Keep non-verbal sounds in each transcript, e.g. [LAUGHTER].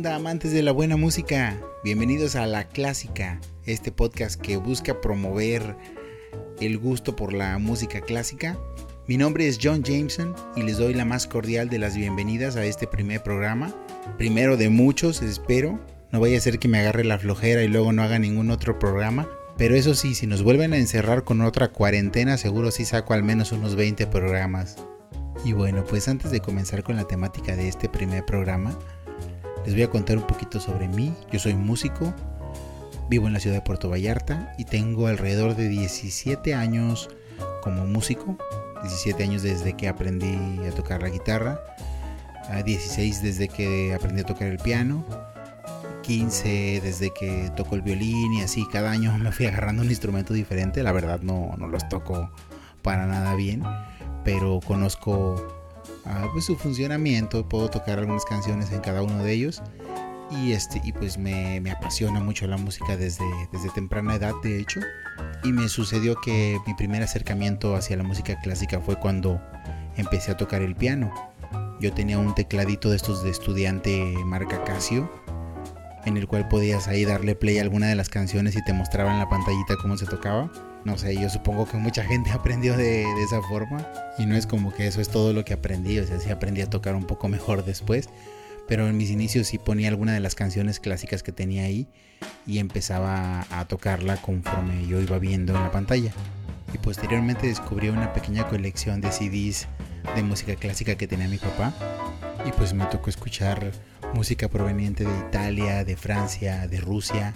¿Qué onda amantes de la buena música? Bienvenidos a La Clásica, este podcast que busca promover el gusto por la música clásica. Mi nombre es John Jameson y les doy la más cordial de las bienvenidas a este primer programa. Primero de muchos, espero. No vaya a ser que me agarre la flojera y luego no haga ningún otro programa. Pero eso sí, si nos vuelven a encerrar con otra cuarentena, seguro sí saco al menos unos 20 programas. Y bueno, pues antes de comenzar con la temática de este primer programa, les voy a contar un poquito sobre mí. Yo soy músico, vivo en la ciudad de Puerto Vallarta y tengo alrededor de 17 años como músico. 17 años desde que aprendí a tocar la guitarra, 16 desde que aprendí a tocar el piano, 15 desde que toco el violín y así cada año [LAUGHS] me fui agarrando un instrumento diferente. La verdad no, no los toco para nada bien pero conozco pues, su funcionamiento, puedo tocar algunas canciones en cada uno de ellos. Y, este, y pues me, apasiona mucho la música desde, desde temprana edad de hecho. Y me sucedió que mi primer acercamiento hacia la música clásica fue cuando empecé a tocar el piano. Yo tenía un tecladito de estos de estudiante marca Casio en el cual podías ahí darle play a alguna de las canciones y te mostraba en la pantallita cómo se tocaba no sé, yo supongo que mucha gente [LAUGHS] aprendió de, esa forma. Y no es como que eso es todo lo que aprendí, o sea, sí aprendí a tocar un poco mejor después, pero en mis inicios sí ponía alguna de las canciones clásicas que tenía ahí y empezaba a tocarla conforme yo iba viendo en la pantalla. Y posteriormente descubrí una pequeña colección de CDs de música clásica que tenía mi papá. Y pues me tocó escuchar música proveniente de Italia, de Francia, de Rusia,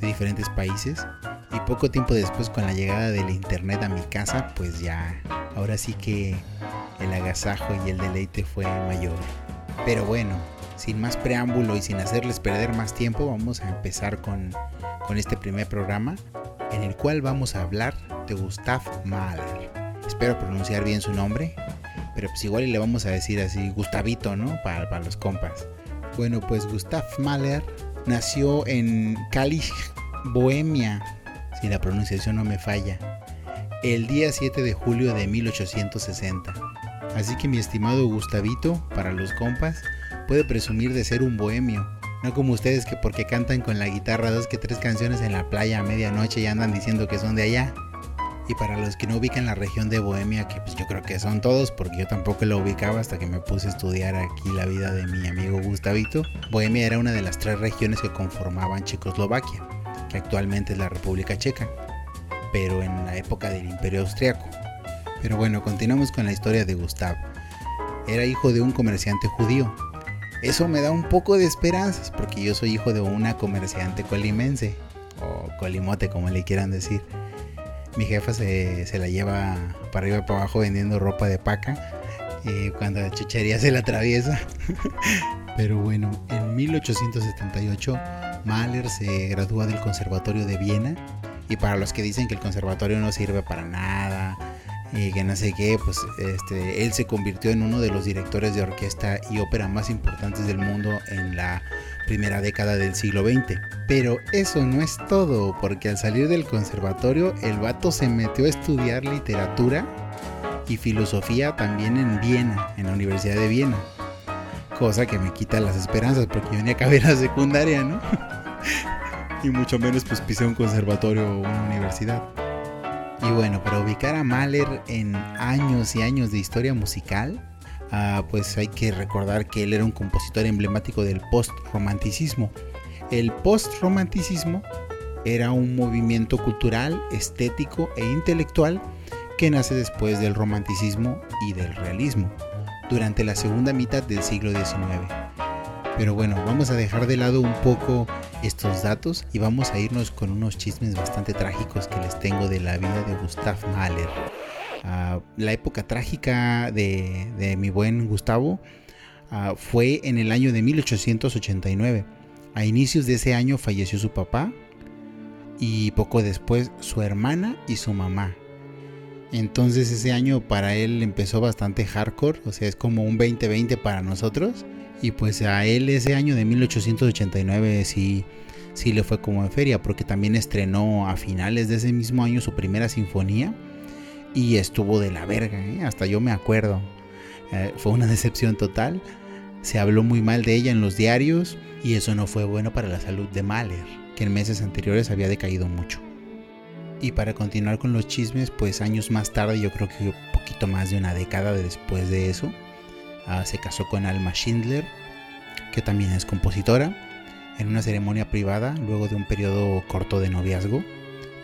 de diferentes países y poco tiempo después con la llegada del internet a mi casa, pues ya, ahora sí que el agasajo y el deleite fue mayor. Pero bueno, sin más preámbulo y sin hacerles perder más tiempo, vamos a empezar con, con este primer programa en el cual vamos a hablar de Gustav Mahler. Espero pronunciar bien su nombre, pero pues igual le vamos a decir así, Gustavito, ¿no? Para, para los compas. Bueno, pues Gustav Mahler nació en Kalich, Bohemia, si la pronunciación no me falla, el día 7 de julio de 1860. Así que mi estimado Gustavito, para los compas, puede presumir de ser un bohemio, no como ustedes que porque cantan con la guitarra dos que tres canciones en la playa a medianoche y andan diciendo que son de allá. Y para los que no ubican la región de Bohemia, que pues yo creo que son todos, porque yo tampoco la ubicaba hasta que me puse a estudiar aquí la vida de mi amigo Gustavito, Bohemia era una de las tres regiones que conformaban Checoslovaquia actualmente es la República Checa, pero en la época del Imperio Austriaco. Pero bueno, continuamos con la historia de Gustav. Era hijo de un comerciante judío. Eso me da un poco de esperanzas porque yo soy hijo de una comerciante colimense, o colimote como le quieran decir. Mi jefa se, la lleva para arriba y para abajo vendiendo ropa de paca y cuando la chuchería se la atraviesa. [LAUGHS] Pero bueno, en 1878 Mahler se gradúa del Conservatorio de Viena y para los que dicen que el conservatorio no sirve para nada y que no sé qué, pues este, él se convirtió en uno de los directores de orquesta y ópera más importantes del mundo en la primera década del siglo XX. Pero eso no es todo, porque al salir del conservatorio el vato se metió a estudiar literatura y filosofía también en Viena, en la Universidad de Viena cosa que me quita las esperanzas porque yo ni acabé la secundaria, ¿no? [LAUGHS] y mucho menos pues pisé un conservatorio o una universidad. Y bueno, para ubicar a Mahler en años y años de historia musical, ah, pues hay que recordar que él era un compositor emblemático del post-romanticismo. El post-romanticismo era un movimiento cultural, estético e intelectual que nace después del romanticismo y del realismo durante la segunda mitad del siglo XIX. Pero bueno, vamos a dejar de lado un poco estos datos y vamos a irnos con unos chismes bastante trágicos que les tengo de la vida de Gustav Mahler. Ah, la época trágica de, mi buen Gustavo ah, fue en el año de 1889. A inicios de ese año falleció su papá y poco después su hermana y su mamá. Entonces ese año para él empezó bastante hardcore, o sea, es como un 2020 para nosotros. Y pues a él ese año de 1889 sí, sí le fue como en feria, porque también estrenó a finales de ese mismo año su primera sinfonía y estuvo de la verga, ¿eh? hasta yo me acuerdo. Eh, fue una [LAUGHS] decepción total. se habló muy mal de ella en los diarios y eso no fue bueno para la salud de Mahler, que en meses anteriores había decaído mucho. Y para continuar con los chismes, pues años más tarde, yo creo que un poquito más de una década después de eso, ah, se casó con Alma Schindler, que también es compositora, en una ceremonia privada luego de un periodo corto de noviazgo.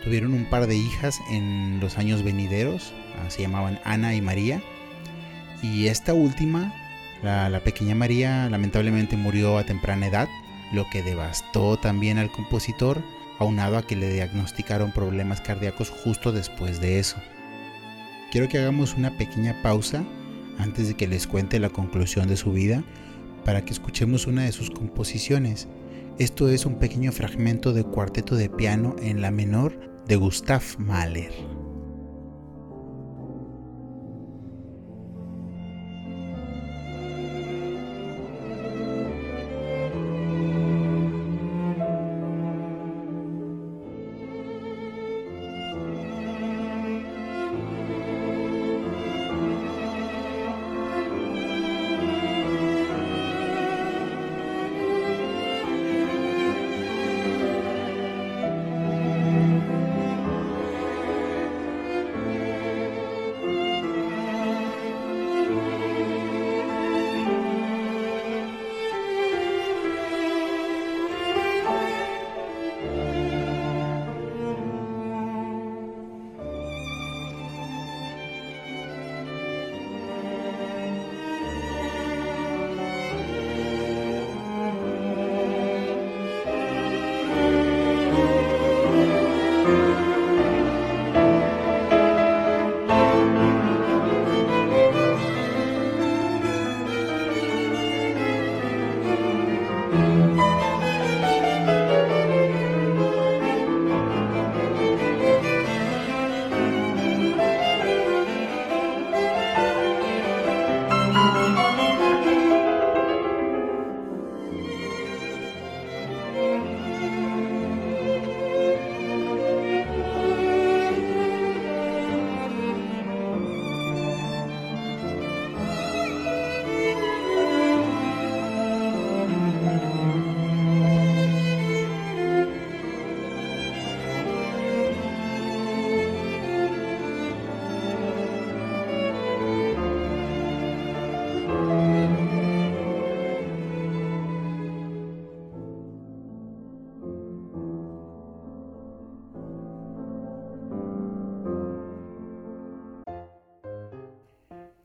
Tuvieron un par de hijas en los años venideros, ah, se llamaban Ana y María, y esta última, la pequeña María, lamentablemente murió a temprana edad, lo que devastó también al compositor aunado a que le diagnosticaron problemas cardíacos justo después de eso. Quiero que hagamos una pequeña pausa antes de que les cuente la conclusión de su vida para que escuchemos una de sus composiciones. Esto es un pequeño fragmento de cuarteto de piano en la menor de Gustav Mahler.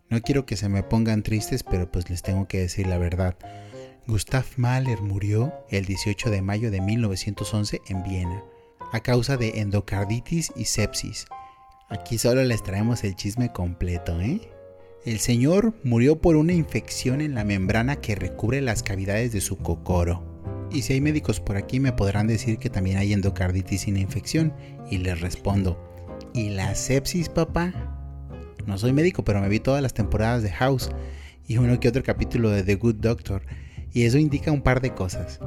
No quiero que se me pongan tristes, pero pues les tengo que decir la verdad. Gustav Mahler murió el 18 de mayo de 1911 en Viena a causa de endocarditis y sepsis. Aquí solo les traemos el chisme completo, ¿eh? El señor murió por una infección en la membrana que recubre las cavidades de su cocoro. Y si hay médicos por aquí me podrán decir que también hay endocarditis sin infección. Y les respondo, ¿y la sepsis, papá? No soy médico, pero me vi todas las temporadas de House y uno que otro capítulo de The Good Doctor. Y eso indica un par de cosas.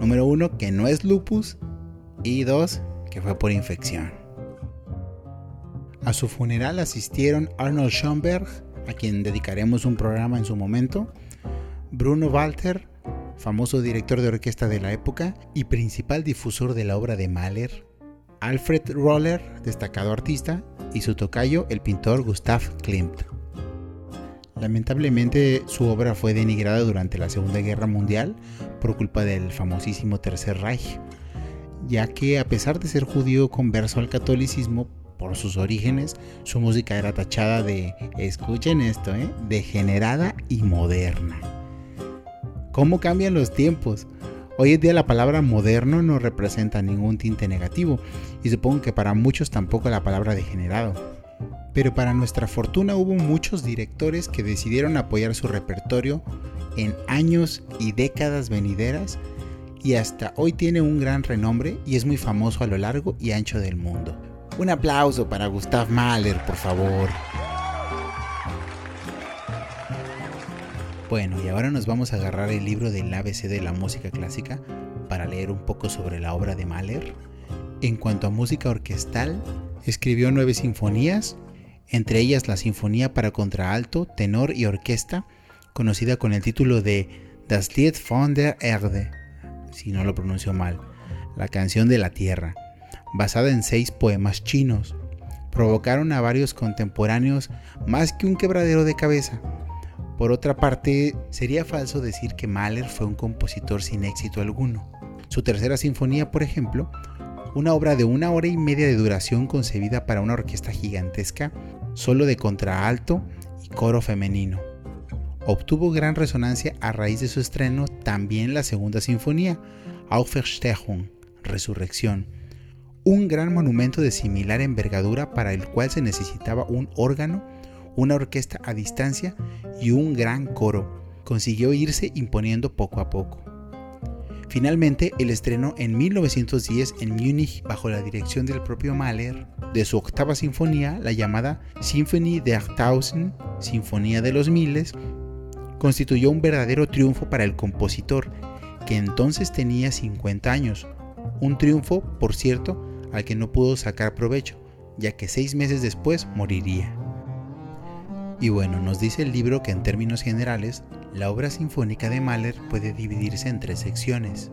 Número uno, que no es lupus. Y dos, que fue por infección. A su funeral asistieron Arnold Schoenberg, a quien dedicaremos un programa en su momento, Bruno Walter, famoso director de orquesta de la época y principal difusor de la obra de Mahler, Alfred Roller, destacado artista, y su tocayo, el pintor Gustav Klimt. Lamentablemente su obra fue denigrada durante la Segunda Guerra Mundial por culpa del famosísimo Tercer Reich, ya que a pesar de ser judío converso al catolicismo por sus orígenes, su música era tachada de, escuchen esto, ¿eh? degenerada y moderna. ¿Cómo cambian los tiempos? Hoy en día la palabra moderno no representa ningún tinte negativo y supongo que para muchos tampoco la palabra degenerado. Pero para nuestra fortuna hubo muchos directores que decidieron apoyar su repertorio en años y décadas venideras y hasta hoy tiene un gran renombre y es muy famoso a lo largo y ancho del mundo. Un aplauso para Gustav Mahler, por favor. Bueno, y ahora nos vamos a agarrar el libro del ABC de la música clásica para leer un poco sobre la obra de Mahler. En cuanto a música orquestal, escribió nueve sinfonías, entre ellas la Sinfonía para contraalto, tenor y orquesta, conocida con el título de Das Lied von der Erde, si no lo pronuncio mal, la canción de la Tierra, basada en seis poemas chinos. Provocaron a varios contemporáneos más que un quebradero de cabeza. Por otra parte, sería falso decir que Mahler fue un compositor sin éxito alguno. Su tercera sinfonía, por ejemplo, una obra de una hora y media de duración concebida para una orquesta gigantesca, solo de contraalto y coro femenino. Obtuvo gran resonancia a raíz de su estreno también la segunda sinfonía, Auferstehung, Resurrección, un gran monumento de similar envergadura para el cual se necesitaba un órgano, una orquesta a distancia y un gran coro. Consiguió irse imponiendo poco a poco. Finalmente, el estreno en 1910 en Múnich bajo la dirección del propio Mahler de su octava sinfonía, la llamada Symphonie der Tausend, Sinfonía de los Miles, constituyó un verdadero triunfo para el compositor, que entonces tenía 50 años. Un triunfo, por cierto, al que no pudo sacar provecho, ya que seis meses después moriría. Y bueno, nos dice el libro que en términos generales, la obra sinfónica de Mahler puede dividirse en tres secciones.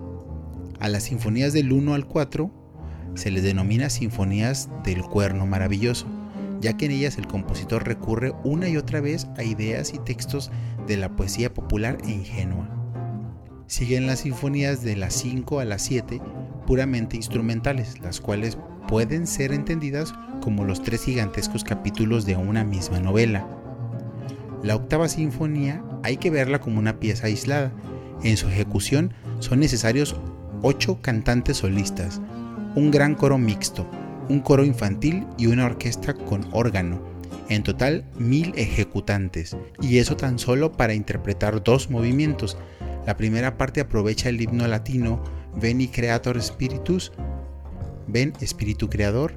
A las sinfonías del 1 al 4 se les denomina sinfonías del cuerno maravilloso, ya que en ellas el compositor recurre una y otra vez a ideas y textos de la poesía popular e ingenua. Siguen las sinfonías de las 5 a las 7, puramente instrumentales, las cuales pueden ser entendidas como los tres gigantescos capítulos de una misma novela. La octava sinfonía hay que verla como una pieza aislada. En su ejecución son necesarios ocho cantantes solistas, un gran coro mixto, un coro infantil y una orquesta con órgano. En total, mil ejecutantes, y eso tan solo para interpretar dos movimientos. La primera parte aprovecha el himno latino Veni Creator Spiritus, Ven Espíritu Creador,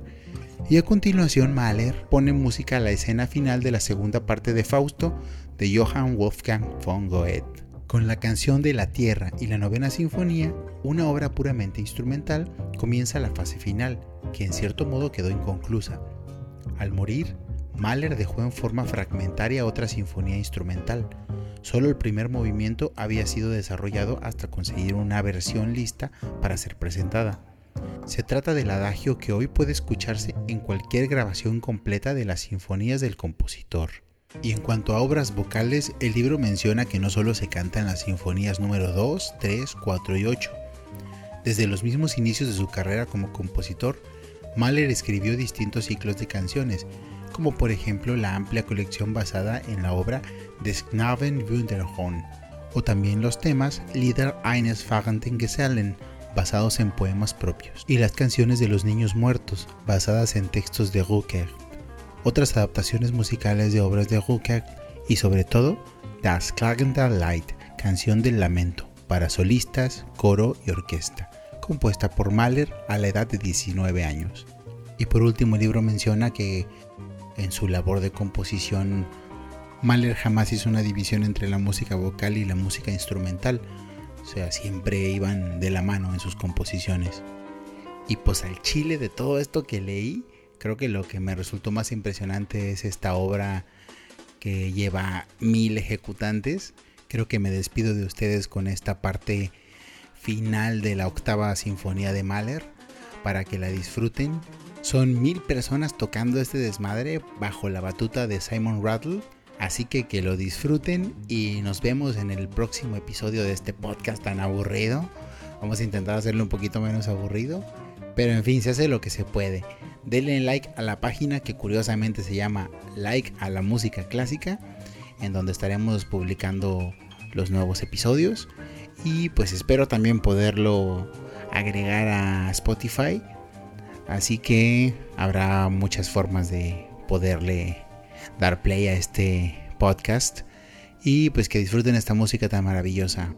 y a continuación Mahler pone música a la escena final de la segunda parte de Fausto de Johann Wolfgang von Goethe. Con la canción de la Tierra y la novena sinfonía, una obra puramente instrumental, comienza la fase final, que en cierto modo quedó inconclusa. Al morir, Mahler dejó en forma fragmentaria otra sinfonía instrumental. Solo el primer movimiento había sido desarrollado hasta conseguir una versión lista para ser presentada. Se trata del adagio que hoy puede escucharse en cualquier grabación completa de las sinfonías del compositor. Y en cuanto a obras vocales, el libro menciona que no solo se canta en las sinfonías número 2, 3, 4 y 8. Desde los mismos inicios de su carrera como compositor, Mahler escribió distintos ciclos de canciones, como por ejemplo la amplia colección basada en la obra Des Knaben Wunderhorn, o también los temas Lieder eines fahrenden Gesellen, basados en poemas propios, y las canciones de los niños muertos, basadas en textos de Rucker, otras adaptaciones musicales de obras de Rucker y sobre todo Das Klagende Lied, canción del lamento, para solistas, coro y orquesta, compuesta por Mahler a la edad de 19 años. Y por último el libro menciona que en su labor de composición Mahler jamás hizo una división entre la música vocal y la música instrumental, o sea, siempre iban de la mano en sus composiciones. Y pues al chile de todo esto que leí, creo que lo que me resultó más impresionante es esta obra que lleva mil ejecutantes. Creo que me despido de ustedes con esta parte final de la octava sinfonía de Mahler para que la disfruten. Son mil personas tocando este desmadre bajo la batuta de Simon Rattle Así que que lo disfruten y nos vemos en el próximo episodio de este podcast tan aburrido. Vamos a intentar hacerlo un poquito menos aburrido. Pero en fin, se hace lo que se puede. Denle like a la página que curiosamente se llama Like a la Música Clásica, en donde estaremos publicando los nuevos episodios. Y pues espero también poderlo agregar a Spotify. Así que habrá muchas formas de poderle dar play a este podcast y pues que disfruten esta música tan maravillosa.